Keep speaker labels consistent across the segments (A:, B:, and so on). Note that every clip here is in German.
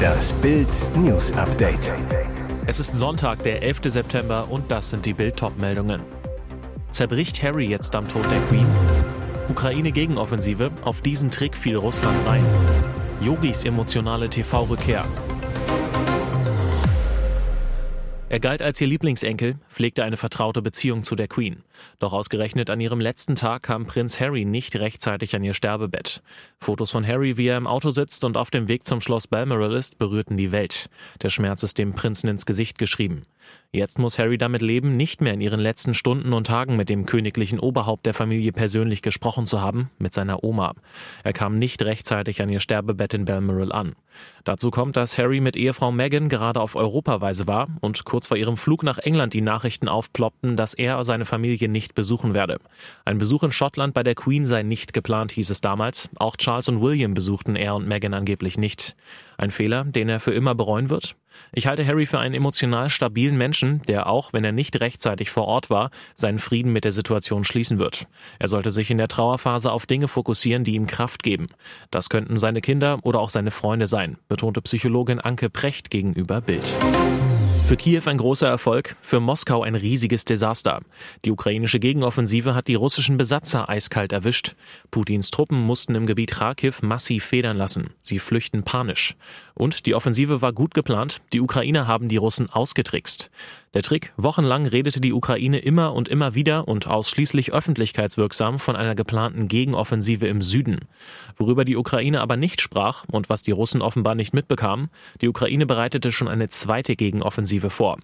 A: Das Bild News Update.
B: Es ist Sonntag, der 11. September und das sind die Bild meldungen Zerbricht Harry jetzt am Tod der Queen? Ukraine Gegenoffensive, auf diesen Trick fiel Russland rein. Yogis emotionale TV-Rückkehr. Er galt als ihr Lieblingsenkel, pflegte eine vertraute Beziehung zu der Queen. Doch ausgerechnet an ihrem letzten Tag kam Prinz Harry nicht rechtzeitig an ihr Sterbebett. Fotos von Harry, wie er im Auto sitzt und auf dem Weg zum Schloss Balmoral ist, berührten die Welt. Der Schmerz ist dem Prinzen ins Gesicht geschrieben. Jetzt muss Harry damit leben, nicht mehr in ihren letzten Stunden und Tagen mit dem königlichen Oberhaupt der Familie persönlich gesprochen zu haben, mit seiner Oma. Er kam nicht rechtzeitig an ihr Sterbebett in Balmoral an. Dazu kommt, dass Harry mit Ehefrau Meghan gerade auf Europaweise war und kurz vor ihrem Flug nach England die Nachrichten aufploppten, dass er seine Familie nicht besuchen werde. Ein Besuch in Schottland bei der Queen sei nicht geplant, hieß es damals. Auch Charles und William besuchten er und Meghan angeblich nicht. Ein Fehler, den er für immer bereuen wird? Ich halte Harry für einen emotional stabilen Menschen, der auch, wenn er nicht rechtzeitig vor Ort war, seinen Frieden mit der Situation schließen wird. Er sollte sich in der Trauerphase auf Dinge fokussieren, die ihm Kraft geben. Das könnten seine Kinder oder auch seine Freunde sein, betonte Psychologin Anke Precht gegenüber Bild. Für Kiew ein großer Erfolg, für Moskau ein riesiges Desaster. Die ukrainische Gegenoffensive hat die russischen Besatzer eiskalt erwischt. Putins Truppen mussten im Gebiet Kharkiv massiv federn lassen. Sie flüchten panisch. Und die Offensive war gut geplant. Die Ukrainer haben die Russen ausgetrickst. Der Trick, wochenlang redete die Ukraine immer und immer wieder und ausschließlich öffentlichkeitswirksam von einer geplanten Gegenoffensive im Süden. Worüber die Ukraine aber nicht sprach und was die Russen offenbar nicht mitbekamen, die Ukraine bereitete schon eine zweite Gegenoffensive vor.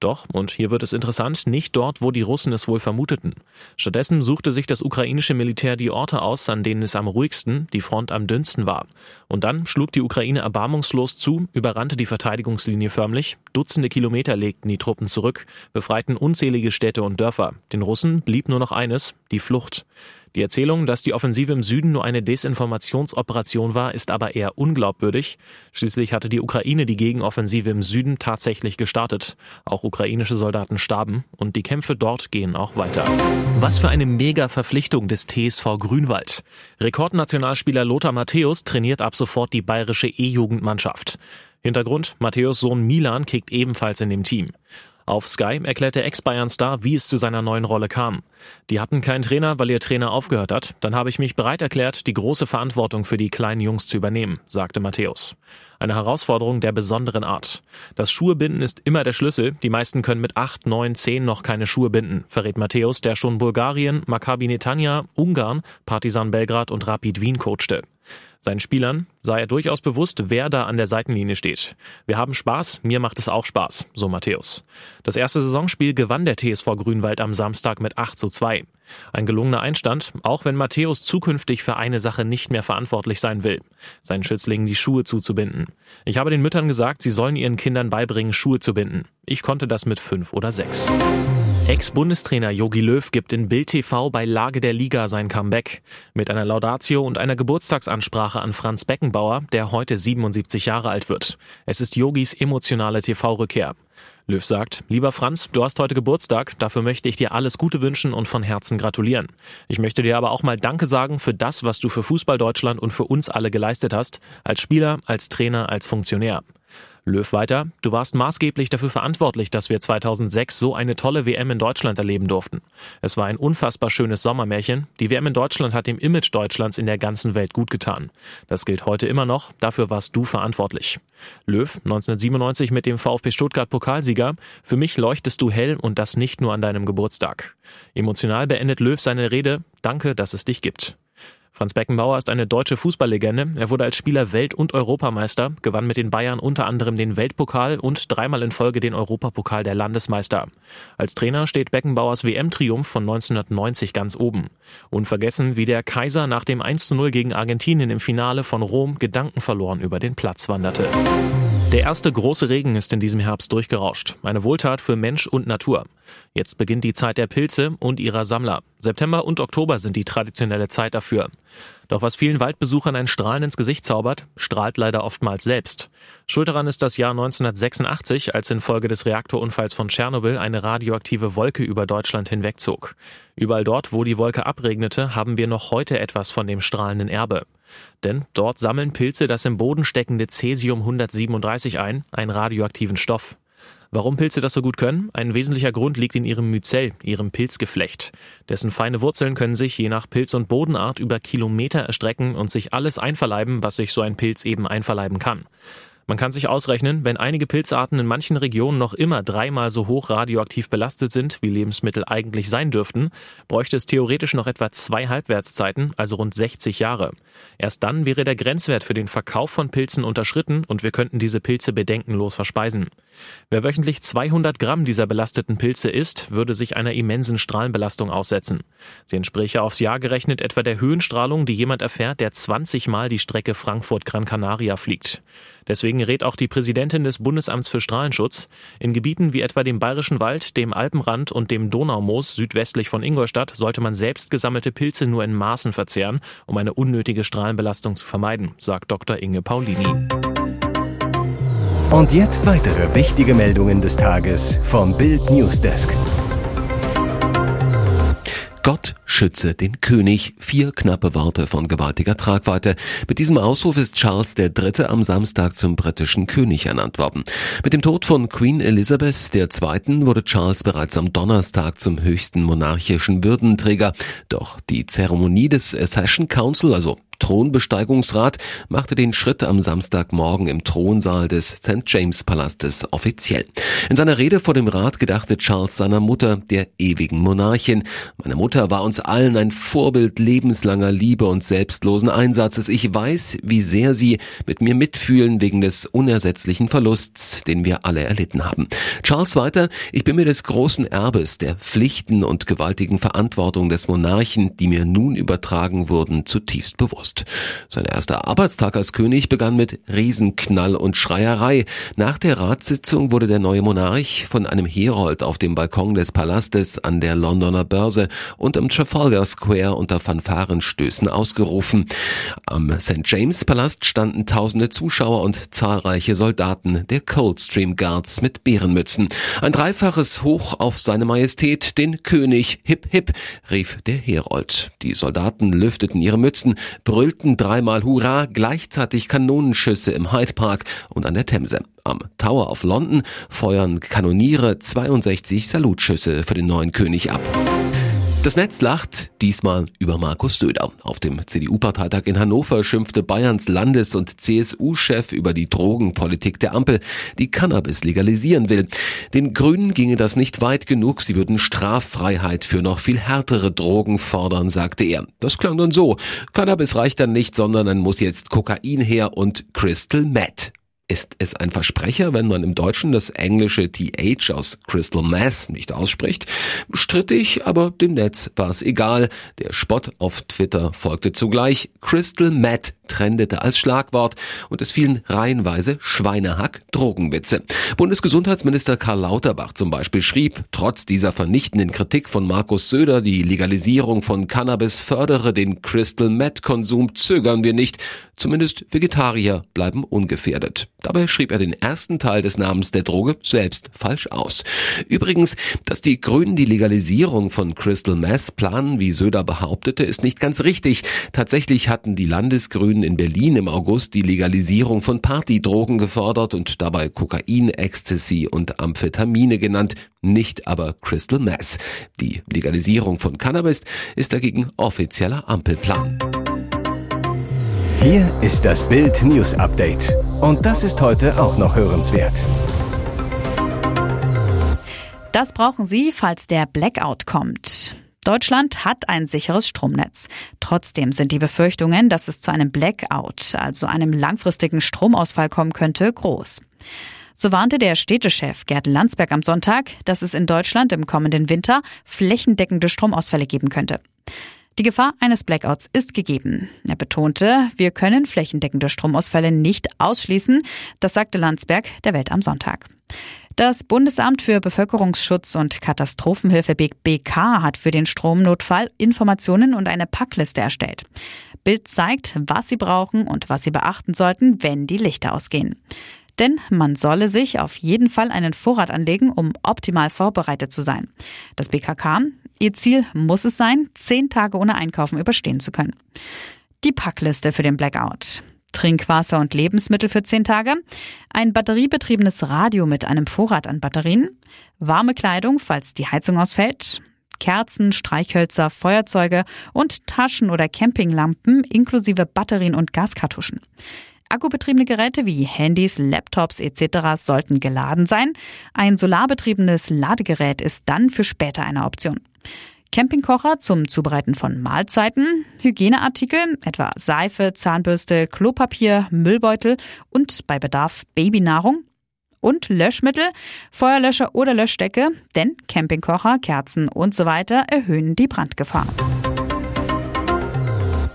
B: Doch, und hier wird es interessant, nicht dort, wo die Russen es wohl vermuteten. Stattdessen suchte sich das ukrainische Militär die Orte aus, an denen es am ruhigsten, die Front am dünnsten war. Und dann schlug die Ukraine erbarmungslos zu, überrannte die Verteidigungslinie förmlich, Dutzende Kilometer legten die Truppen zurück, befreiten unzählige Städte und Dörfer. Den Russen blieb nur noch eines, die Flucht. Die Erzählung, dass die Offensive im Süden nur eine Desinformationsoperation war, ist aber eher unglaubwürdig. Schließlich hatte die Ukraine die Gegenoffensive im Süden tatsächlich gestartet. Auch ukrainische Soldaten starben und die Kämpfe dort gehen auch weiter. Was für eine Mega-Verpflichtung des TSV Grünwald. Rekordnationalspieler Lothar Matthäus trainiert ab sofort die bayerische E-Jugendmannschaft. Hintergrund, Matthäus Sohn Milan kickt ebenfalls in dem Team. Auf Sky erklärte Ex-Bayern-Star, wie es zu seiner neuen Rolle kam. Die hatten keinen Trainer, weil ihr Trainer aufgehört hat. Dann habe ich mich bereit erklärt, die große Verantwortung für die kleinen Jungs zu übernehmen, sagte Matthäus. Eine Herausforderung der besonderen Art. Das Schuhebinden ist immer der Schlüssel. Die meisten können mit acht, neun, zehn noch keine Schuhe binden, verrät Matthäus, der schon Bulgarien, Maccabi Netanya, Ungarn, Partisan Belgrad und Rapid Wien coachte. Seinen Spielern sei er durchaus bewusst, wer da an der Seitenlinie steht. Wir haben Spaß, mir macht es auch Spaß, so Matthäus. Das erste Saisonspiel gewann der TSV Grünwald am Samstag mit 8 zu 2. Ein gelungener Einstand, auch wenn Matthäus zukünftig für eine Sache nicht mehr verantwortlich sein will, seinen Schützlingen die Schuhe zuzubinden. Ich habe den Müttern gesagt, sie sollen ihren Kindern beibringen, Schuhe zu binden. Ich konnte das mit fünf oder sechs. Ex-Bundestrainer Jogi Löw gibt in Bild TV bei Lage der Liga sein Comeback. Mit einer Laudatio und einer Geburtstagsansprache an Franz Beckenbauer, der heute 77 Jahre alt wird. Es ist Yogis emotionale TV-Rückkehr. Löw sagt, lieber Franz, du hast heute Geburtstag, dafür möchte ich dir alles Gute wünschen und von Herzen gratulieren. Ich möchte dir aber auch mal Danke sagen für das, was du für Fußball Deutschland und für uns alle geleistet hast, als Spieler, als Trainer, als Funktionär. Löw weiter, du warst maßgeblich dafür verantwortlich, dass wir 2006 so eine tolle WM in Deutschland erleben durften. Es war ein unfassbar schönes Sommermärchen. Die WM in Deutschland hat dem Image Deutschlands in der ganzen Welt gut getan. Das gilt heute immer noch, dafür warst du verantwortlich. Löw, 1997 mit dem VfB Stuttgart Pokalsieger, für mich leuchtest du hell und das nicht nur an deinem Geburtstag. Emotional beendet Löw seine Rede, danke, dass es dich gibt. Franz Beckenbauer ist eine deutsche Fußballlegende. Er wurde als Spieler Welt- und Europameister, gewann mit den Bayern unter anderem den Weltpokal und dreimal in Folge den Europapokal der Landesmeister. Als Trainer steht Beckenbauers WM-Triumph von 1990 ganz oben. Unvergessen, wie der Kaiser nach dem 1-0 gegen Argentinien im Finale von Rom gedankenverloren über den Platz wanderte. Der erste große Regen ist in diesem Herbst durchgerauscht. Eine Wohltat für Mensch und Natur. Jetzt beginnt die Zeit der Pilze und ihrer Sammler. September und Oktober sind die traditionelle Zeit dafür. Doch was vielen Waldbesuchern ein Strahlen ins Gesicht zaubert, strahlt leider oftmals selbst. Schuld daran ist das Jahr 1986, als infolge des Reaktorunfalls von Tschernobyl eine radioaktive Wolke über Deutschland hinwegzog. Überall dort, wo die Wolke abregnete, haben wir noch heute etwas von dem strahlenden Erbe. Denn dort sammeln Pilze das im Boden steckende Cäsium 137 ein, einen radioaktiven Stoff. Warum Pilze das so gut können? Ein wesentlicher Grund liegt in ihrem Myzel, ihrem Pilzgeflecht. Dessen feine Wurzeln können sich je nach Pilz- und Bodenart über Kilometer erstrecken und sich alles einverleiben, was sich so ein Pilz eben einverleiben kann. Man kann sich ausrechnen, wenn einige Pilzarten in manchen Regionen noch immer dreimal so hoch radioaktiv belastet sind, wie Lebensmittel eigentlich sein dürften, bräuchte es theoretisch noch etwa zwei Halbwertszeiten, also rund 60 Jahre. Erst dann wäre der Grenzwert für den Verkauf von Pilzen unterschritten und wir könnten diese Pilze bedenkenlos verspeisen. Wer wöchentlich 200 Gramm dieser belasteten Pilze isst, würde sich einer immensen Strahlenbelastung aussetzen. Sie entspräche aufs Jahr gerechnet etwa der Höhenstrahlung, die jemand erfährt, der 20 Mal die Strecke Frankfurt-Gran Canaria fliegt. Deswegen rät auch die Präsidentin des Bundesamts für Strahlenschutz, in Gebieten wie etwa dem Bayerischen Wald, dem Alpenrand und dem Donaumoos südwestlich von Ingolstadt sollte man selbst gesammelte Pilze nur in Maßen verzehren, um eine unnötige Strahlenbelastung zu vermeiden, sagt Dr. Inge Paulini.
A: Und jetzt weitere wichtige Meldungen des Tages vom Bild Newsdesk.
C: Gott schütze den König. Vier knappe Worte von gewaltiger Tragweite. Mit diesem Ausruf ist Charles III. am Samstag zum britischen König ernannt worden. Mit dem Tod von Queen Elizabeth II. wurde Charles bereits am Donnerstag zum höchsten monarchischen Würdenträger. Doch die Zeremonie des Session Council, also Thronbesteigungsrat machte den Schritt am Samstagmorgen im Thronsaal des St. James Palastes offiziell. In seiner Rede vor dem Rat gedachte Charles seiner Mutter, der ewigen Monarchin. Meine Mutter war uns allen ein Vorbild lebenslanger Liebe und selbstlosen Einsatzes. Ich weiß, wie sehr sie mit mir mitfühlen wegen des unersetzlichen Verlusts, den wir alle erlitten haben. Charles weiter, ich bin mir des großen Erbes, der Pflichten und gewaltigen Verantwortung des Monarchen, die mir nun übertragen wurden, zutiefst bewusst. August. Sein erster Arbeitstag als König begann mit Riesenknall und Schreierei. Nach der Ratssitzung wurde der neue Monarch von einem Herold auf dem Balkon des Palastes an der Londoner Börse und am Trafalgar Square unter Fanfarenstößen ausgerufen. Am St. James Palast standen tausende Zuschauer und zahlreiche Soldaten der Coldstream Guards mit Bärenmützen. Ein dreifaches Hoch auf seine Majestät, den König, hip hip, rief der Herold. Die Soldaten lüfteten ihre Mützen, brüllten dreimal Hurra, gleichzeitig Kanonenschüsse im Hyde Park und an der Themse. Am Tower of London feuern Kanoniere 62 Salutschüsse für den neuen König ab. Das Netz lacht diesmal über Markus Söder. Auf dem CDU-Parteitag in Hannover schimpfte Bayerns Landes- und CSU-Chef über die Drogenpolitik der Ampel, die Cannabis legalisieren will. Den Grünen ginge das nicht weit genug, sie würden Straffreiheit für noch viel härtere Drogen fordern, sagte er. Das klang dann so. Cannabis reicht dann nicht, sondern dann muss jetzt Kokain her und Crystal Meth. Ist es ein Versprecher, wenn man im Deutschen das englische TH aus Crystal Mass nicht ausspricht? Strittig, aber dem Netz war es egal. Der Spott auf Twitter folgte zugleich. Crystal Matt trendete als Schlagwort und es fielen reihenweise Schweinehack-Drogenwitze. Bundesgesundheitsminister Karl Lauterbach zum Beispiel schrieb, trotz dieser vernichtenden Kritik von Markus Söder, die Legalisierung von Cannabis fördere den Crystal Meth-Konsum, zögern wir nicht. Zumindest Vegetarier bleiben ungefährdet. Dabei schrieb er den ersten Teil des Namens der Droge selbst falsch aus. Übrigens, dass die Grünen die Legalisierung von Crystal Meth planen, wie Söder behauptete, ist nicht ganz richtig. Tatsächlich hatten die Landesgrünen in Berlin im August die Legalisierung von Partydrogen gefordert und dabei Kokain, Ecstasy und Amphetamine genannt, nicht aber Crystal Meth. Die Legalisierung von Cannabis ist dagegen offizieller Ampelplan.
A: Hier ist das Bild News Update. Und das ist heute auch noch hörenswert.
D: Das brauchen Sie, falls der Blackout kommt. Deutschland hat ein sicheres Stromnetz. Trotzdem sind die Befürchtungen, dass es zu einem Blackout, also einem langfristigen Stromausfall kommen könnte, groß. So warnte der Städtechef Gerd Landsberg am Sonntag, dass es in Deutschland im kommenden Winter flächendeckende Stromausfälle geben könnte. Die Gefahr eines Blackouts ist gegeben. Er betonte, wir können flächendeckende Stromausfälle nicht ausschließen. Das sagte Landsberg der Welt am Sonntag. Das Bundesamt für Bevölkerungsschutz und Katastrophenhilfe BK hat für den Stromnotfall Informationen und eine Packliste erstellt. Bild zeigt, was Sie brauchen und was Sie beachten sollten, wenn die Lichter ausgehen. Denn man solle sich auf jeden Fall einen Vorrat anlegen, um optimal vorbereitet zu sein. Das BKK, ihr Ziel muss es sein, zehn Tage ohne Einkaufen überstehen zu können. Die Packliste für den Blackout. Trinkwasser und Lebensmittel für zehn Tage, ein batteriebetriebenes Radio mit einem Vorrat an Batterien, warme Kleidung, falls die Heizung ausfällt, Kerzen, Streichhölzer, Feuerzeuge und Taschen- oder Campinglampen inklusive Batterien und Gaskartuschen. Akkubetriebene Geräte wie Handys, Laptops etc. sollten geladen sein. Ein solarbetriebenes Ladegerät ist dann für später eine Option. Campingkocher zum Zubereiten von Mahlzeiten, Hygieneartikel, etwa Seife, Zahnbürste, Klopapier, Müllbeutel und bei Bedarf Babynahrung und Löschmittel, Feuerlöscher oder Löschdecke, denn Campingkocher, Kerzen und so weiter erhöhen die Brandgefahr.